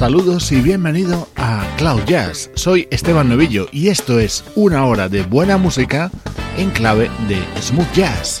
Saludos y bienvenido a Cloud Jazz. Soy Esteban Novillo y esto es una hora de buena música en clave de smooth jazz.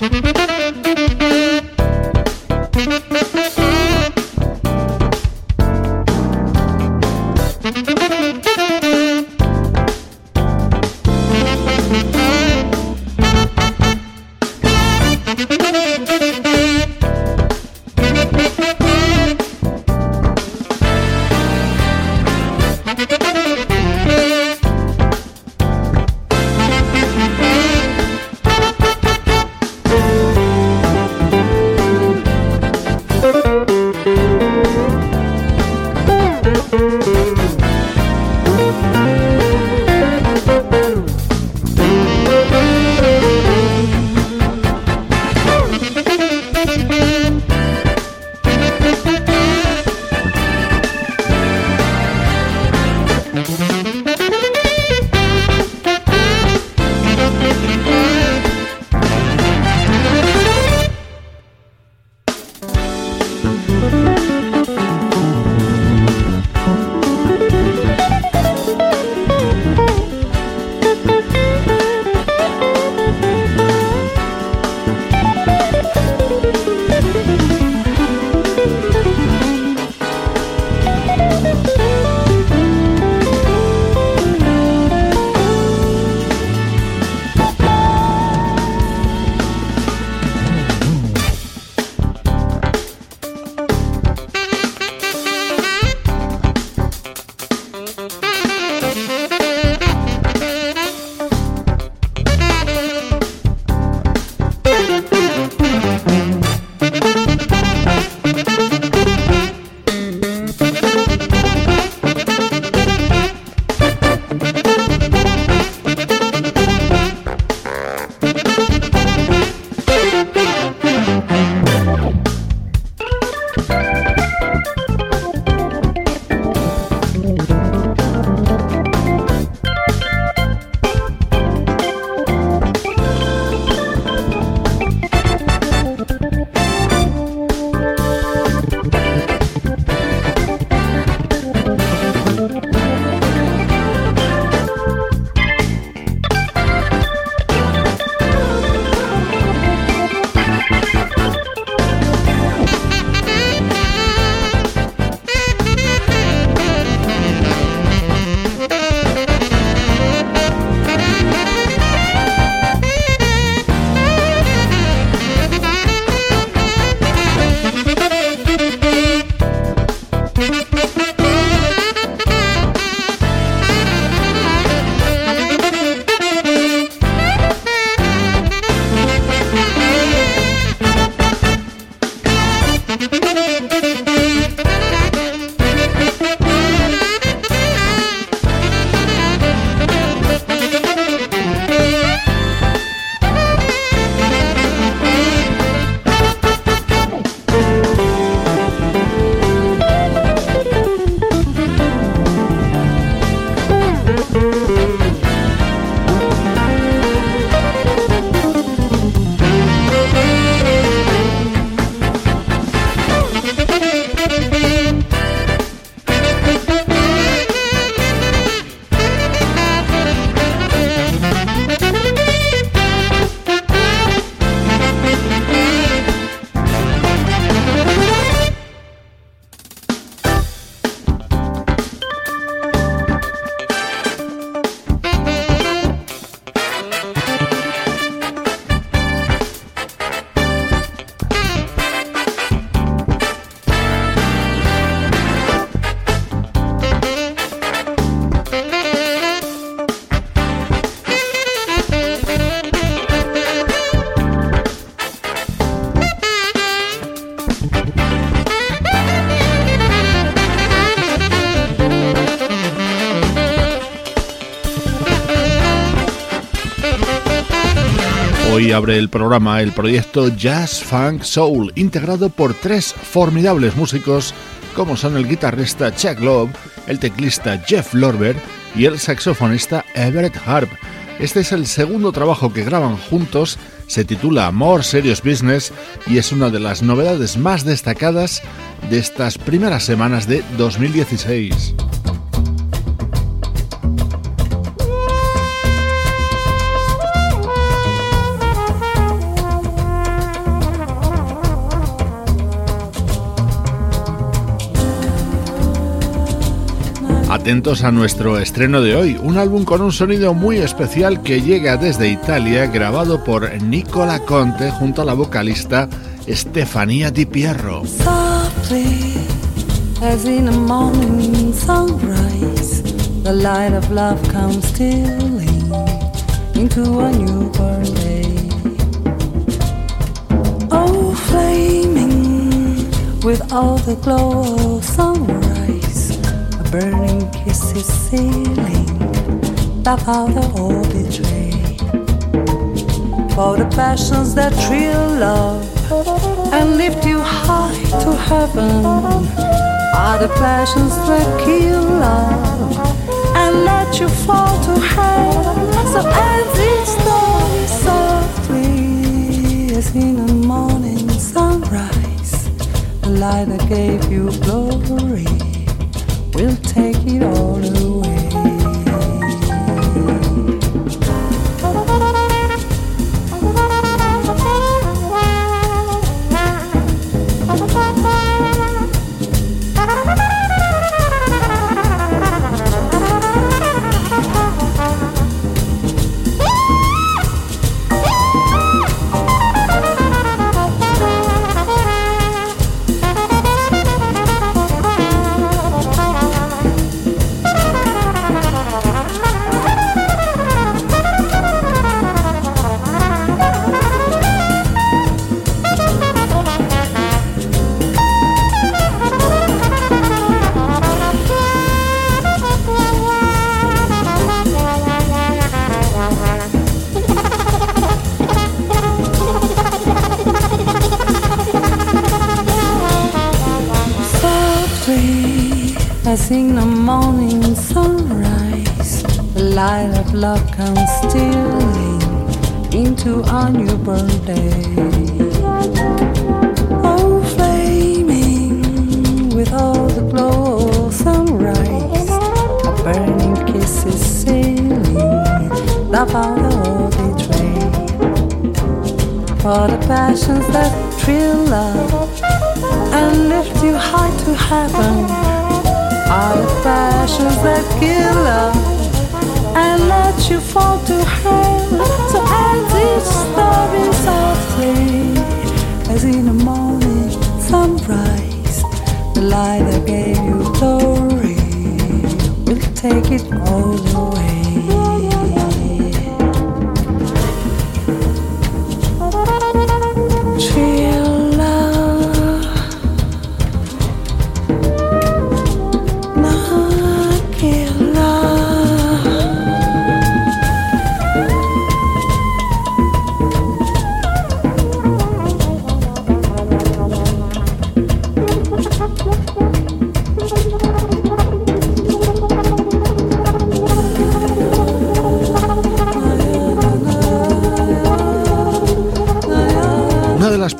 Abre el programa el proyecto Jazz Funk Soul, integrado por tres formidables músicos como son el guitarrista Chuck Love, el teclista Jeff Lorber y el saxofonista Everett Harp. Este es el segundo trabajo que graban juntos, se titula More Serious Business y es una de las novedades más destacadas de estas primeras semanas de 2016. Atentos a nuestro estreno de hoy, un álbum con un sonido muy especial que llega desde Italia, grabado por Nicola Conte junto a la vocalista Stefania Di Pierro. Oh, with all the glow burning kiss is sealing the or betray. For the passions that thrill love and lift you high to heaven are the passions that kill love and let you fall to hell. So as this story softly as in a morning sunrise, the light that gave you glory will take it all away.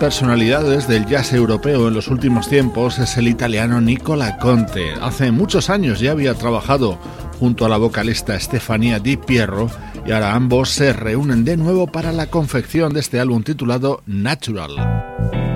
Personalidades del jazz europeo en los últimos tiempos es el italiano Nicola Conte. Hace muchos años ya había trabajado junto a la vocalista Stefania Di Pierro y ahora ambos se reúnen de nuevo para la confección de este álbum titulado Natural.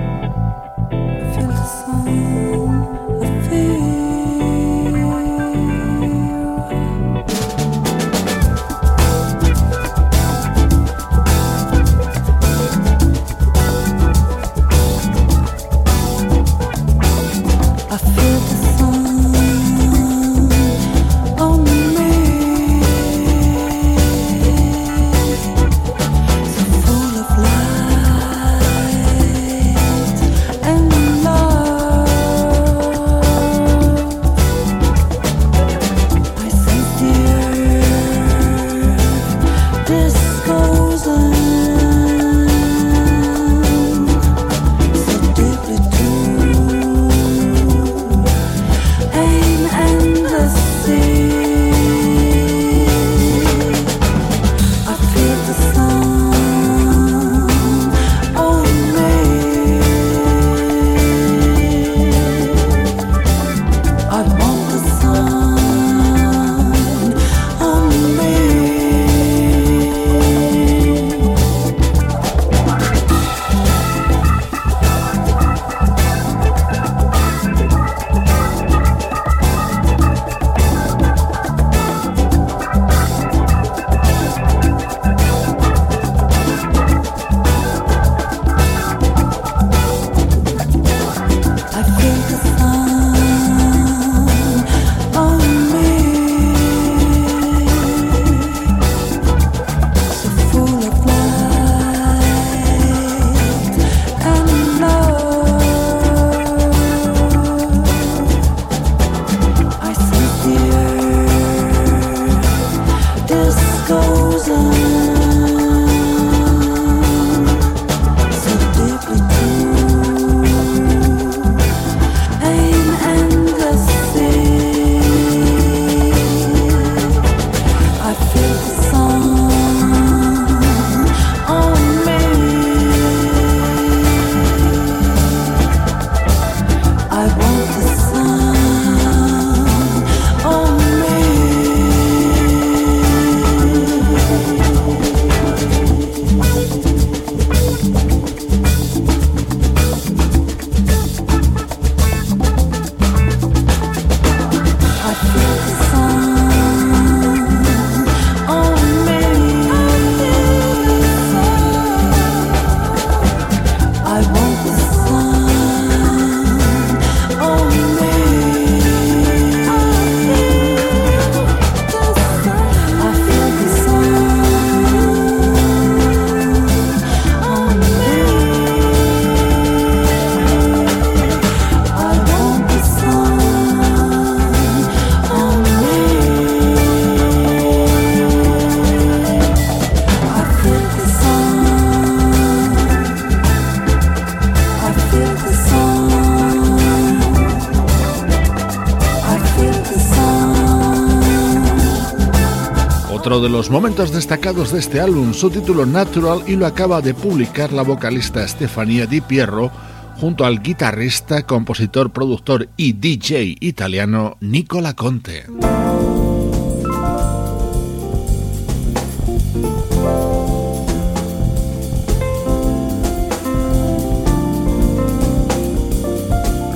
De los momentos destacados de este álbum, su título Natural, y lo acaba de publicar la vocalista Stefania Di Pierro junto al guitarrista, compositor, productor y DJ italiano Nicola Conte.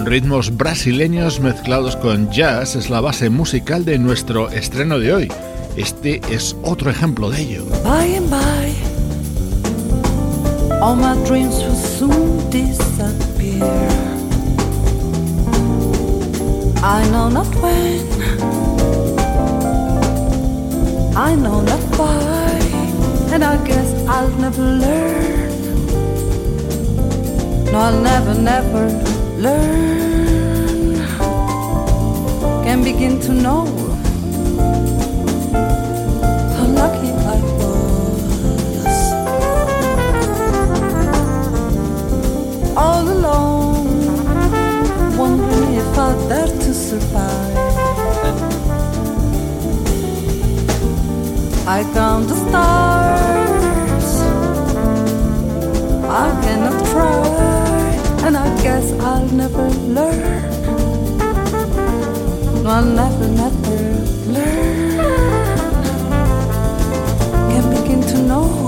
ritmos brasileños mezclados con jazz es la base musical de nuestro estreno de hoy. Este es otro ejemplo de ello. By and by, all my dreams will soon disappear. I know not when, I know not why, and I guess I'll never learn. No, I'll never, never learn. Can begin to know survive. I count the stars. I cannot try, and I guess I'll never learn. I'll never, never learn. música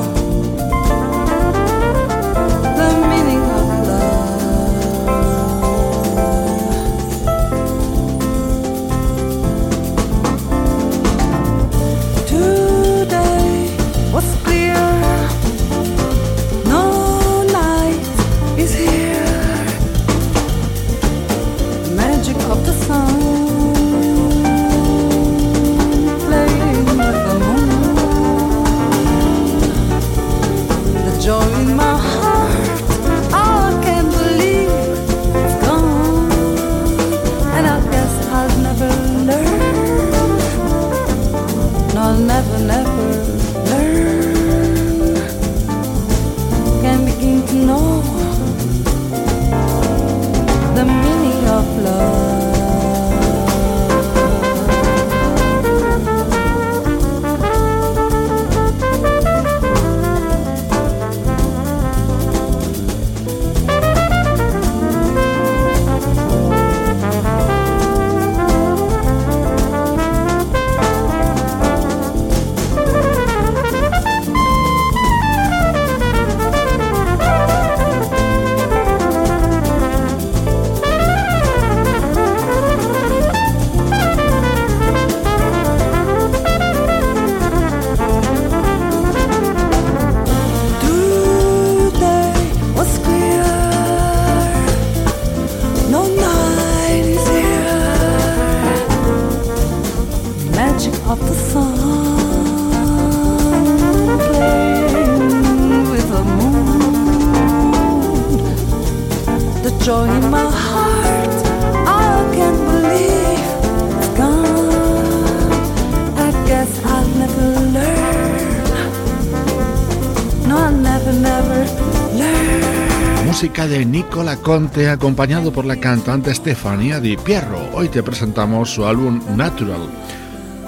Conte acompañado por la cantante Stefania Di Pierro. Hoy te presentamos su álbum Natural.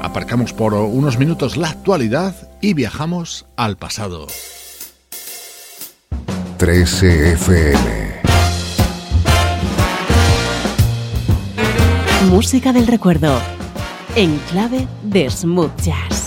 Aparcamos por unos minutos la actualidad y viajamos al pasado. 13 FM Música del recuerdo en clave de smooth jazz.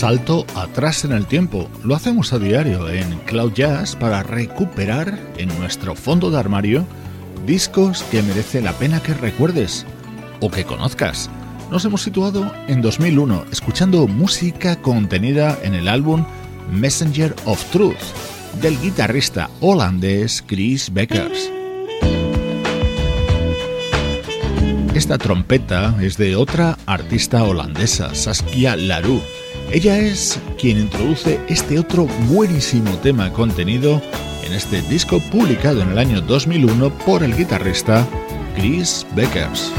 Salto atrás en el tiempo. Lo hacemos a diario en Cloud Jazz para recuperar en nuestro fondo de armario discos que merece la pena que recuerdes o que conozcas. Nos hemos situado en 2001 escuchando música contenida en el álbum Messenger of Truth del guitarrista holandés Chris Beckers. Esta trompeta es de otra artista holandesa, Saskia Larue. Ella es quien introduce este otro buenísimo tema contenido en este disco publicado en el año 2001 por el guitarrista Chris Beckers.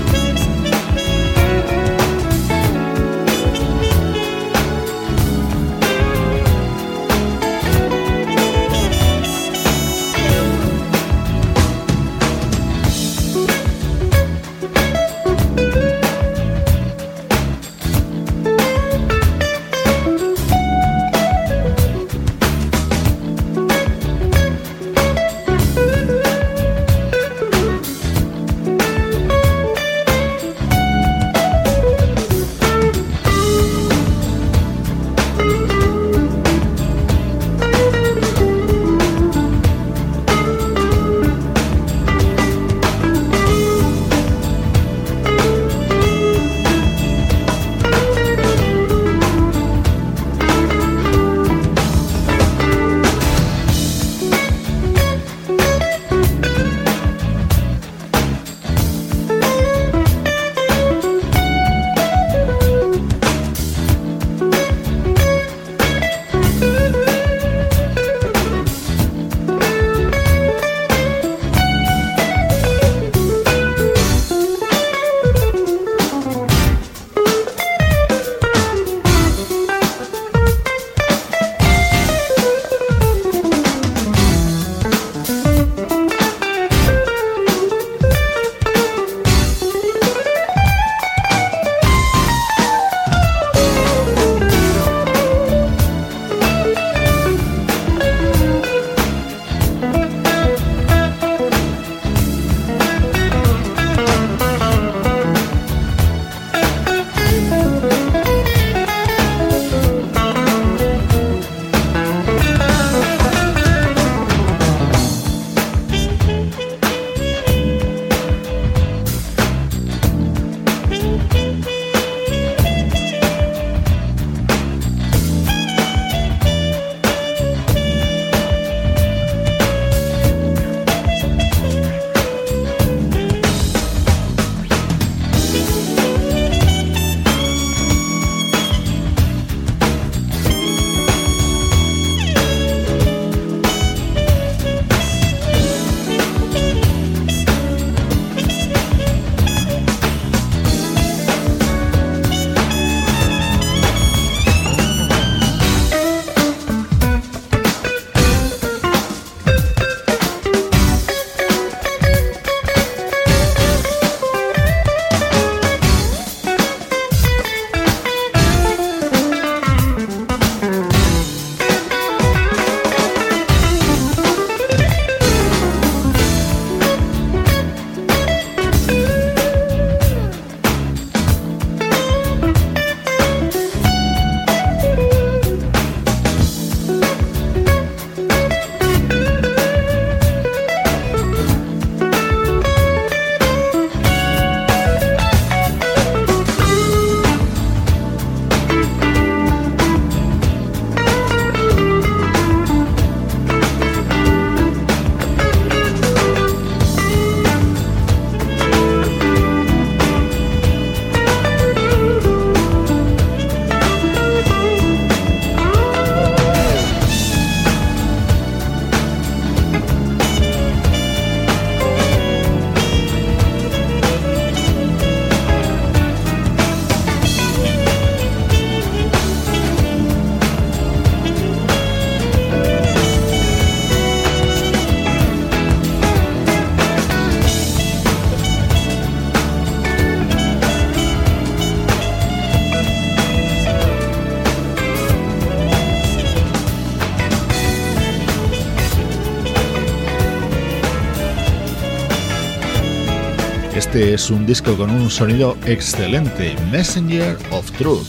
Este es un disco con un sonido excelente, Messenger of Truth.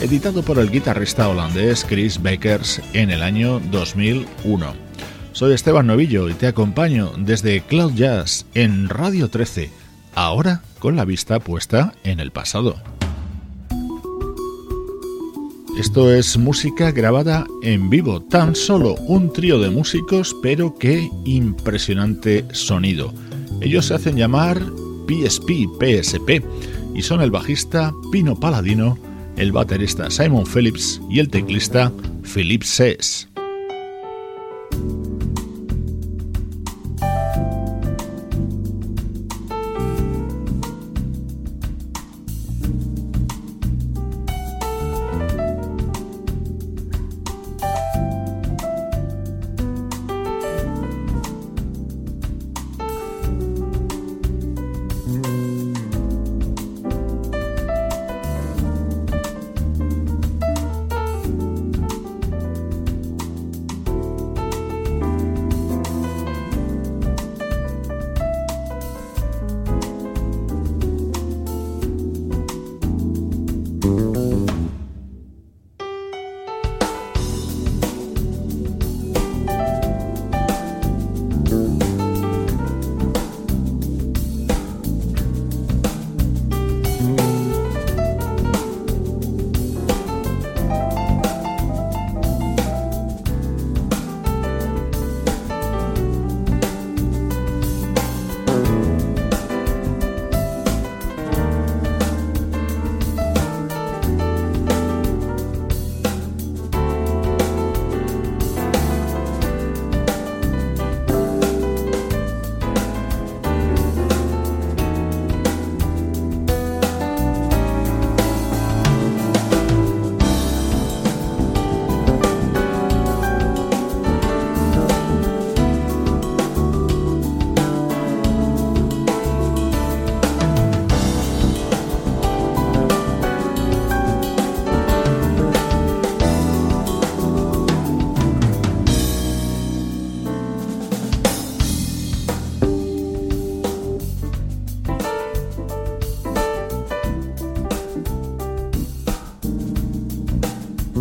editado por el guitarrista holandés Chris Bakers en el año 2001. Soy Esteban Novillo y te acompaño desde Cloud Jazz en Radio 13, ahora con la vista puesta en el pasado. Esto es música grabada en vivo, tan solo un trío de músicos, pero qué impresionante sonido. Ellos se hacen llamar PSP, PSP, y son el bajista Pino Paladino, el baterista Simon Phillips y el teclista Philip Sess.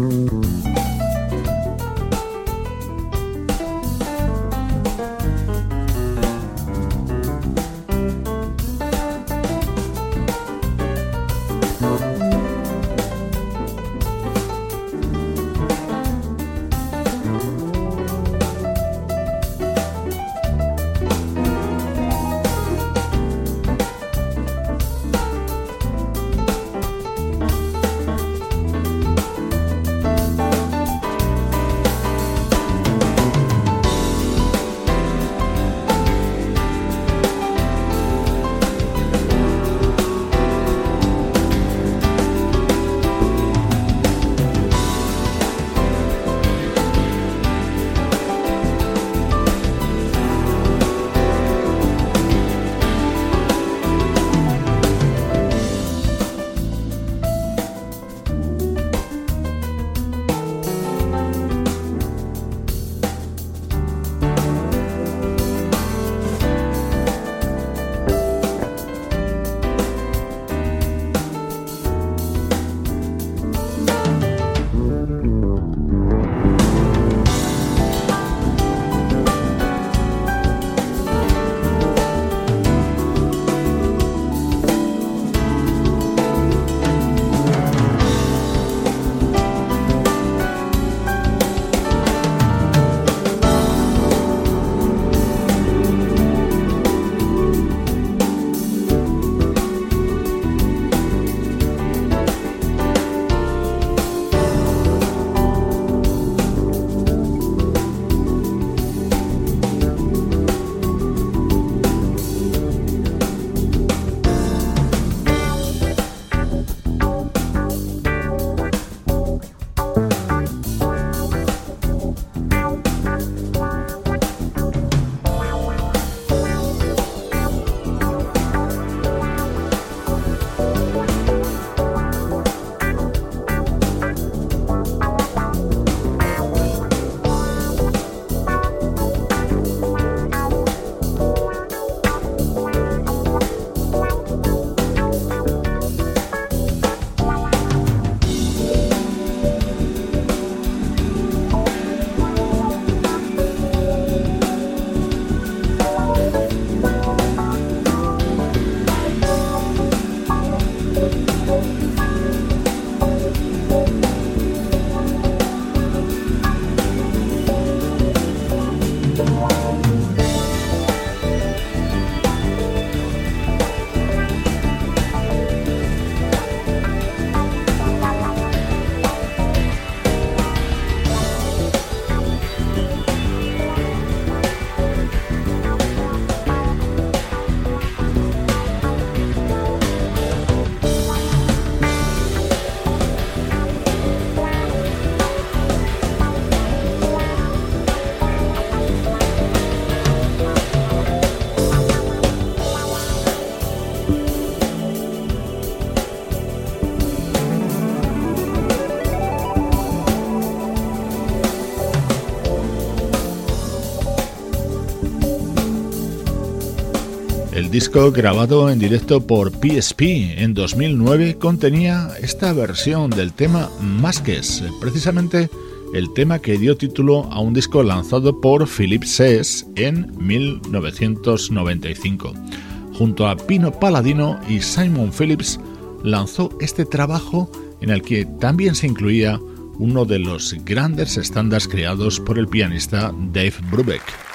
Mm-hmm. Disco grabado en directo por PSP en 2009 contenía esta versión del tema Masques, precisamente el tema que dio título a un disco lanzado por Philip Sess en 1995. Junto a Pino Palladino y Simon Phillips lanzó este trabajo en el que también se incluía uno de los grandes estándares creados por el pianista Dave Brubeck.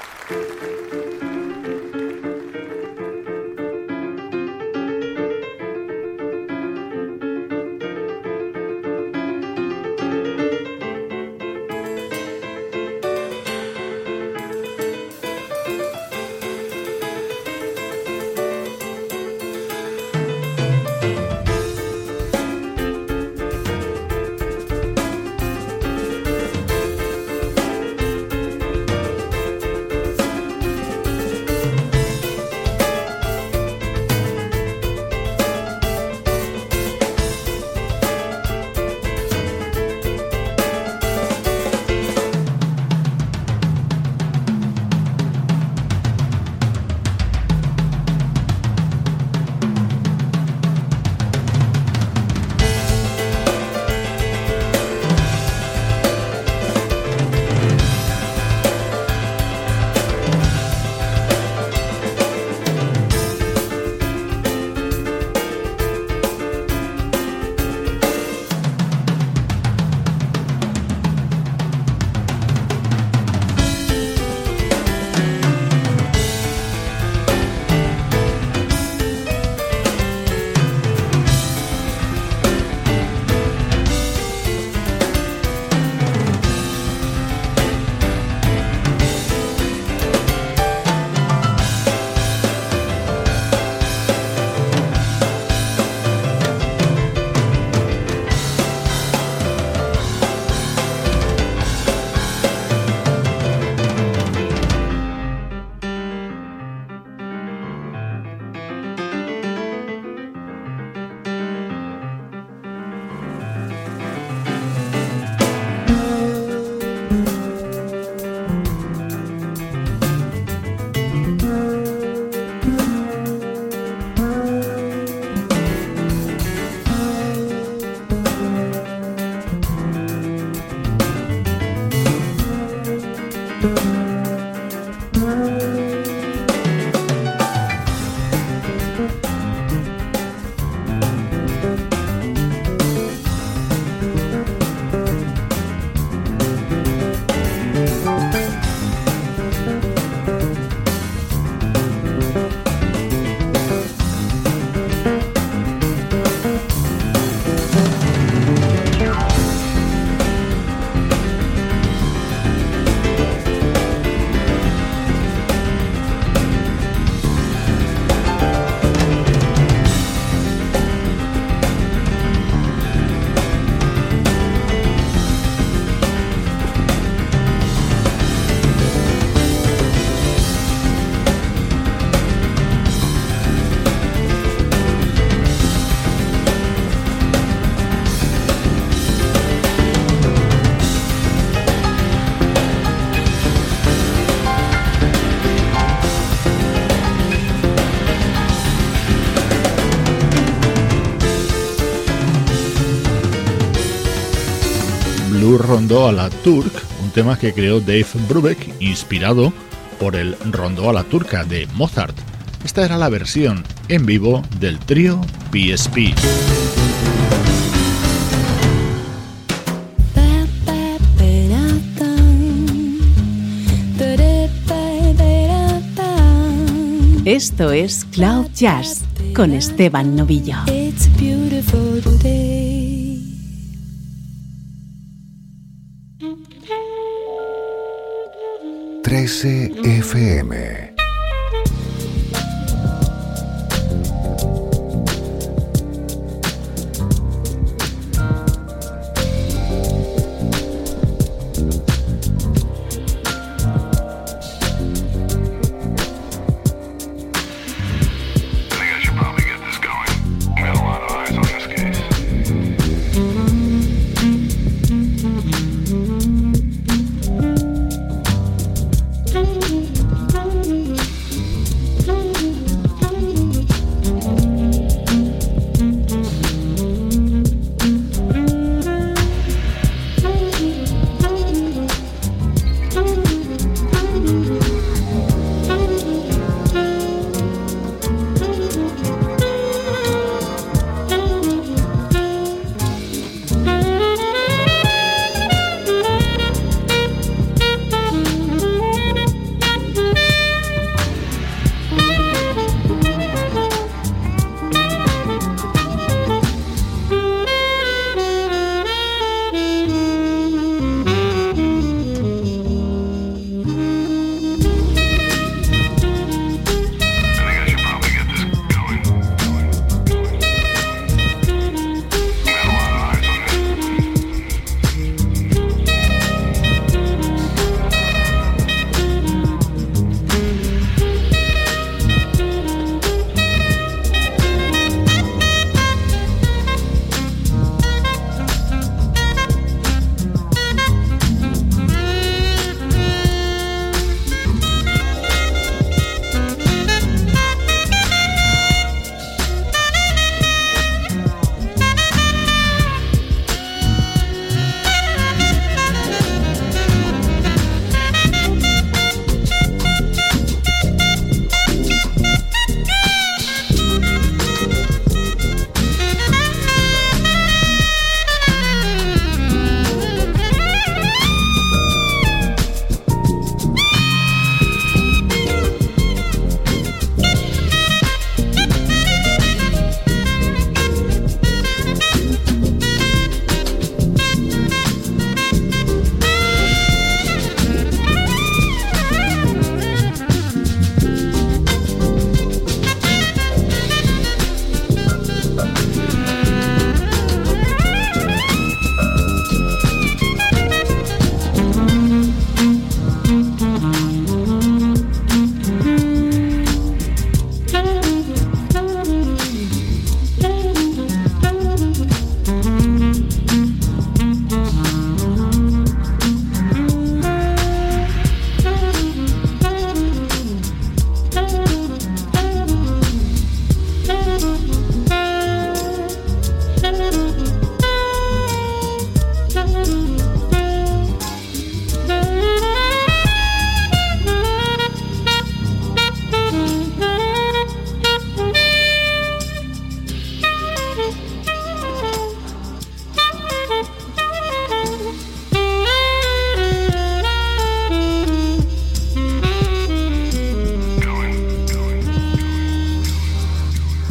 Rondo a la Turk, un tema que creó Dave Brubeck inspirado por el Rondo a la Turca de Mozart. Esta era la versión en vivo del trío PSP. Esto es Cloud Jazz con Esteban Novillo. It's Trece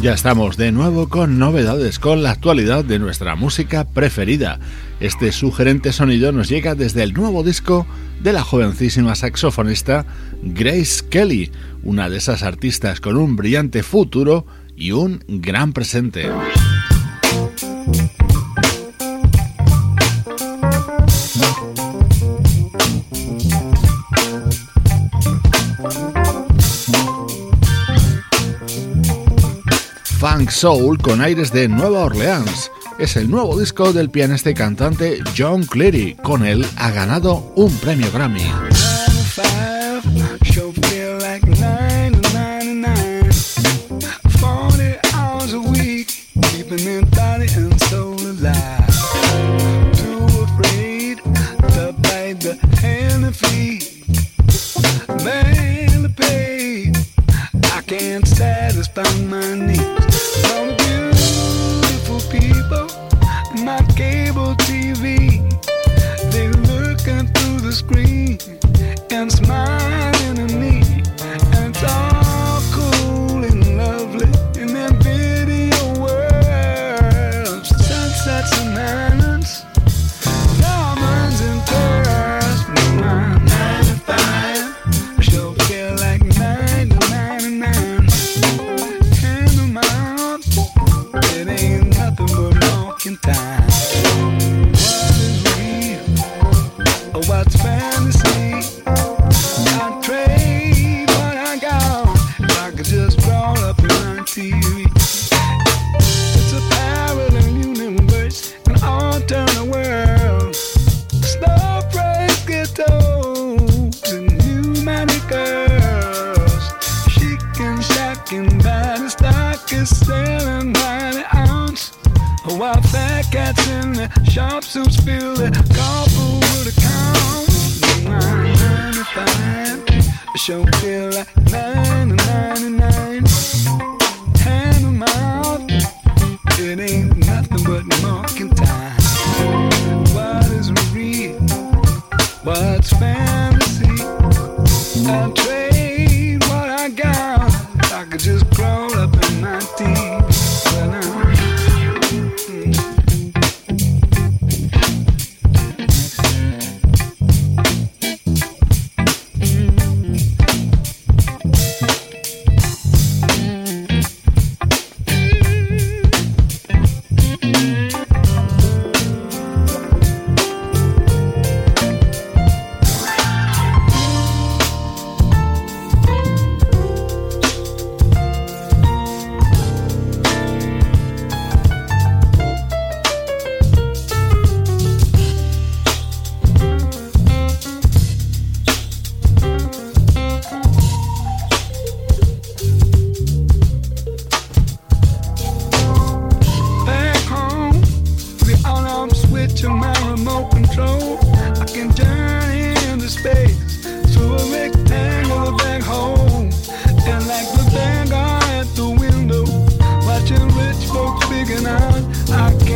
Ya estamos de nuevo con novedades, con la actualidad de nuestra música preferida. Este sugerente sonido nos llega desde el nuevo disco de la jovencísima saxofonista Grace Kelly, una de esas artistas con un brillante futuro y un gran presente. Soul con aires de Nueva Orleans. Es el nuevo disco del pianista y cantante John Cleary. Con él ha ganado un premio Grammy.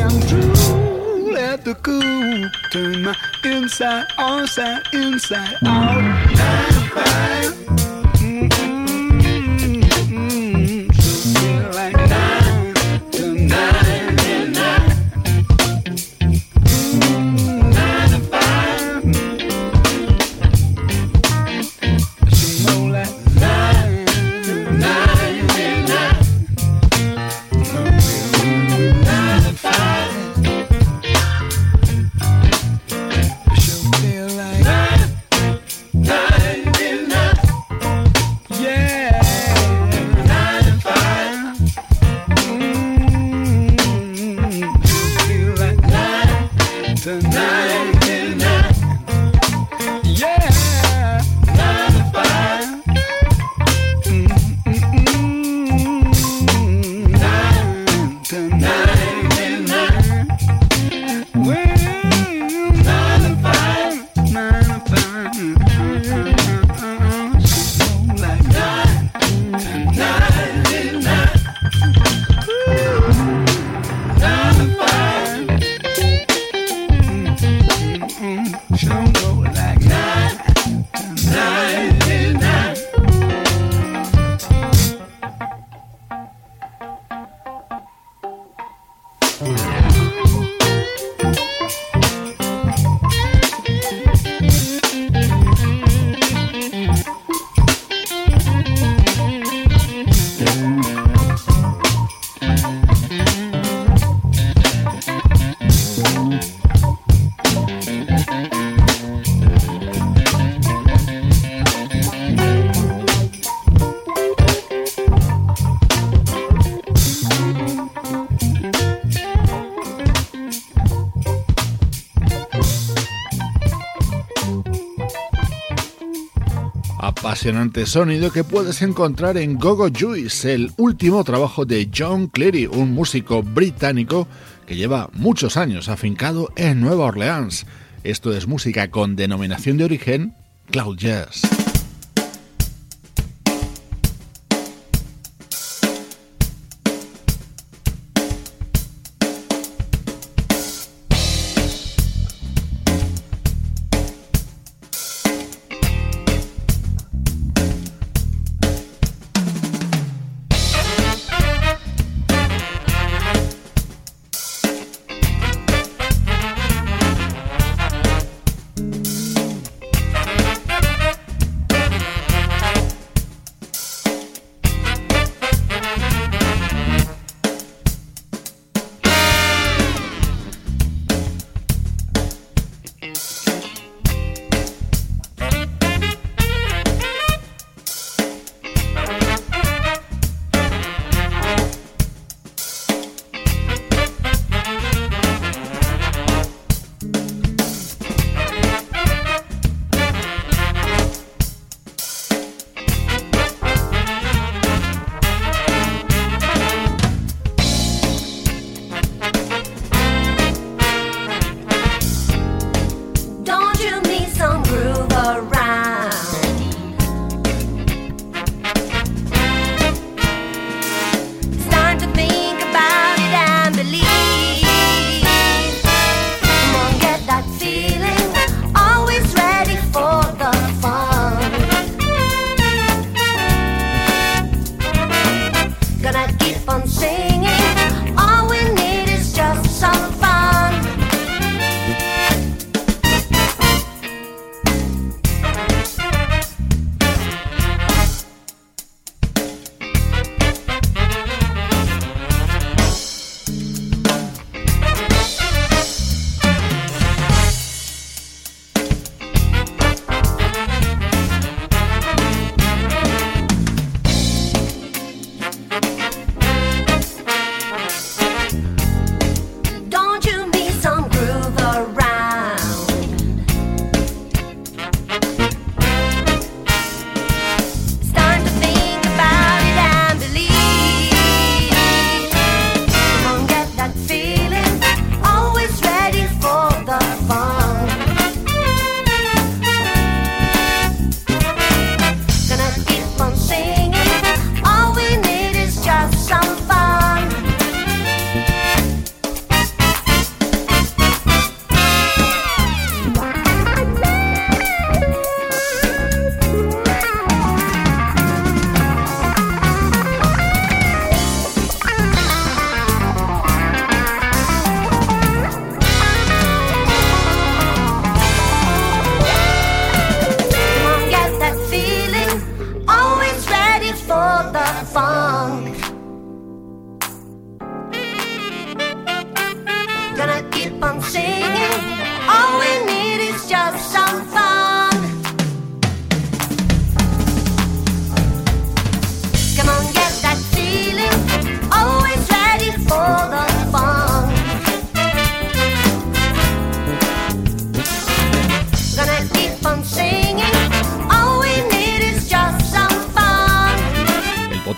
am true. Let the cool turn my inside outside, inside out. Nine, five. apasionante sonido que puedes encontrar en Gogo Juice, el último trabajo de John Cleary, un músico británico que lleva muchos años afincado en Nueva Orleans. Esto es música con denominación de origen Cloud Jazz.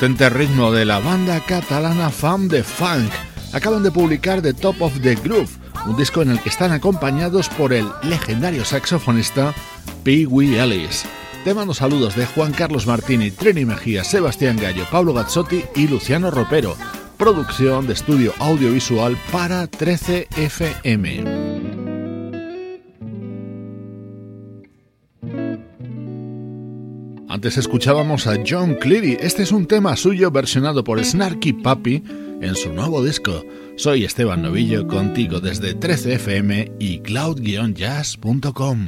Potente ritmo de la banda catalana Fam de Funk. Acaban de publicar The Top of the Groove, un disco en el que están acompañados por el legendario saxofonista Pee Wee Ellis. Te mando saludos de Juan Carlos Martini, Trini Mejía, Sebastián Gallo, Pablo Gazzotti y Luciano Ropero. Producción de estudio audiovisual para 13 Antes escuchábamos a John Cleary. Este es un tema suyo versionado por Snarky Puppy en su nuevo disco. Soy Esteban Novillo contigo desde 13fm y cloud-jazz.com.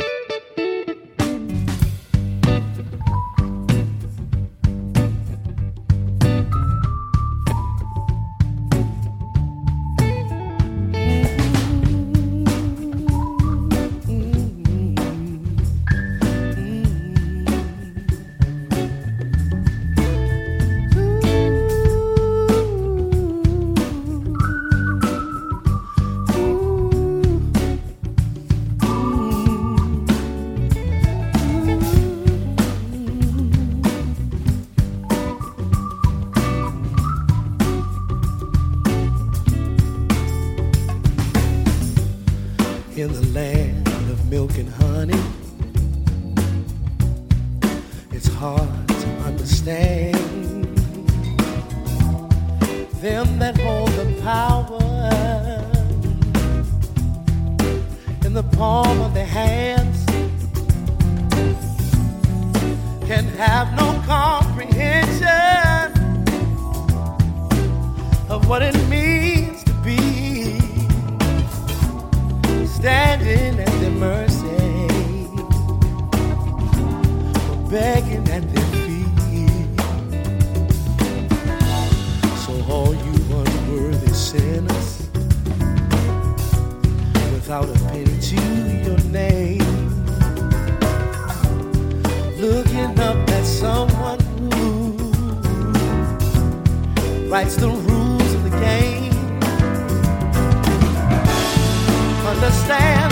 can have no comprehension of what it means to be standing at their mercy, begging at their feet. So, all you unworthy sinners, without a pity to your name. writes the rules of the game. Understand?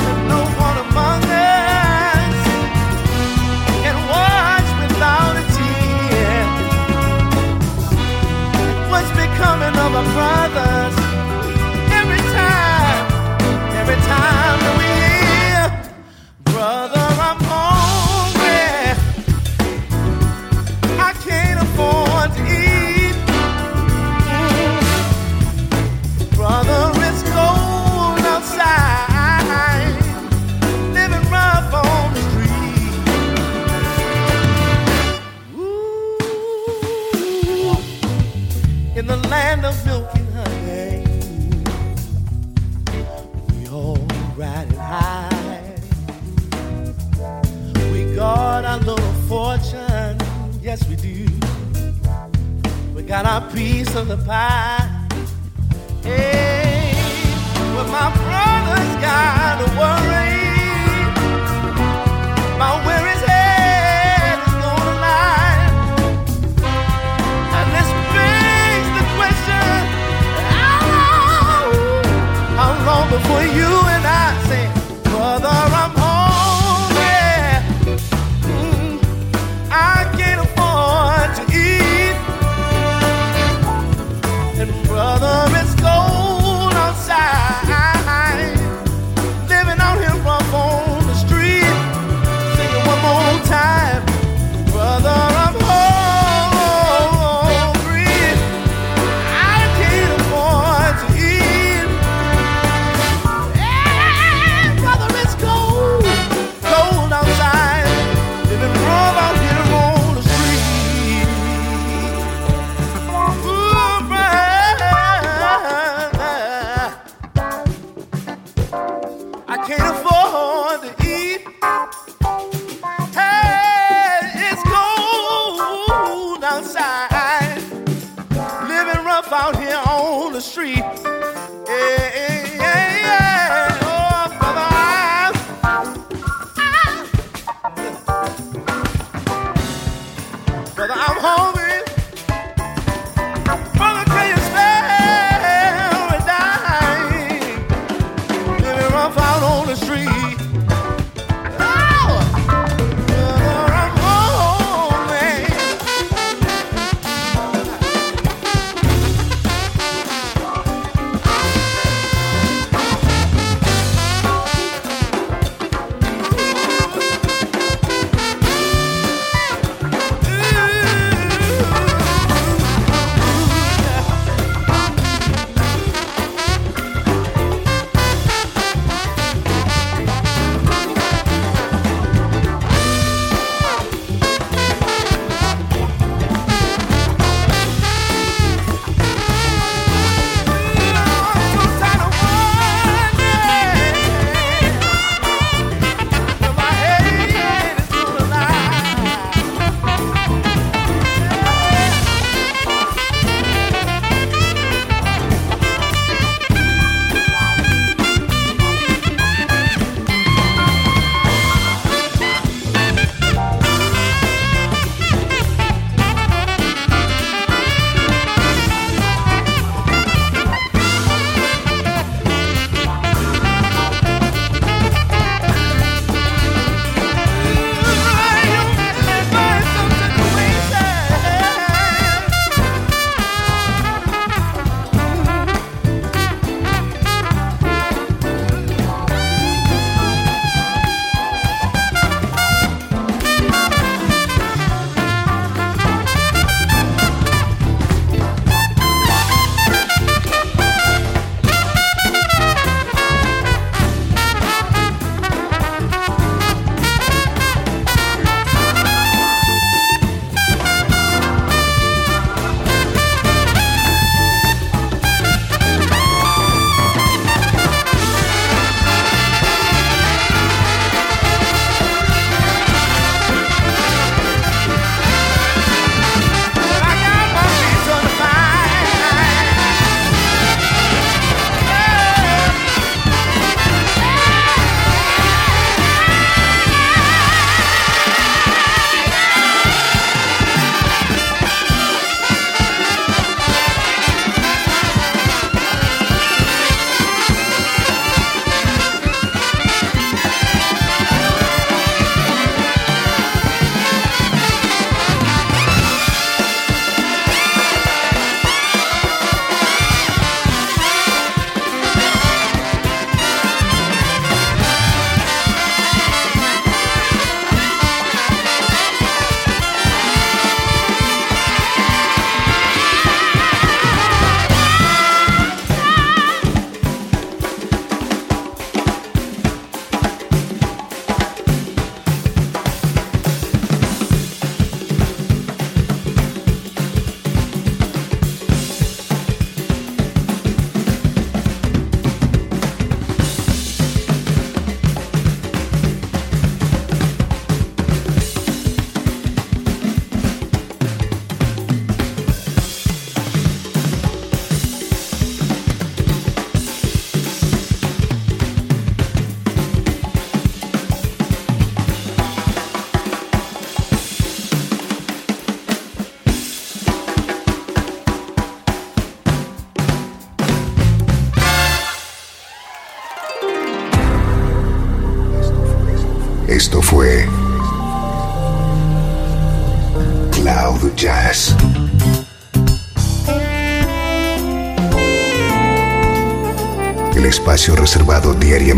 got our piece of the pie. Hey, well, my brother's got a worry. My weary head is gonna lie. And this brings the question how long, how long before you?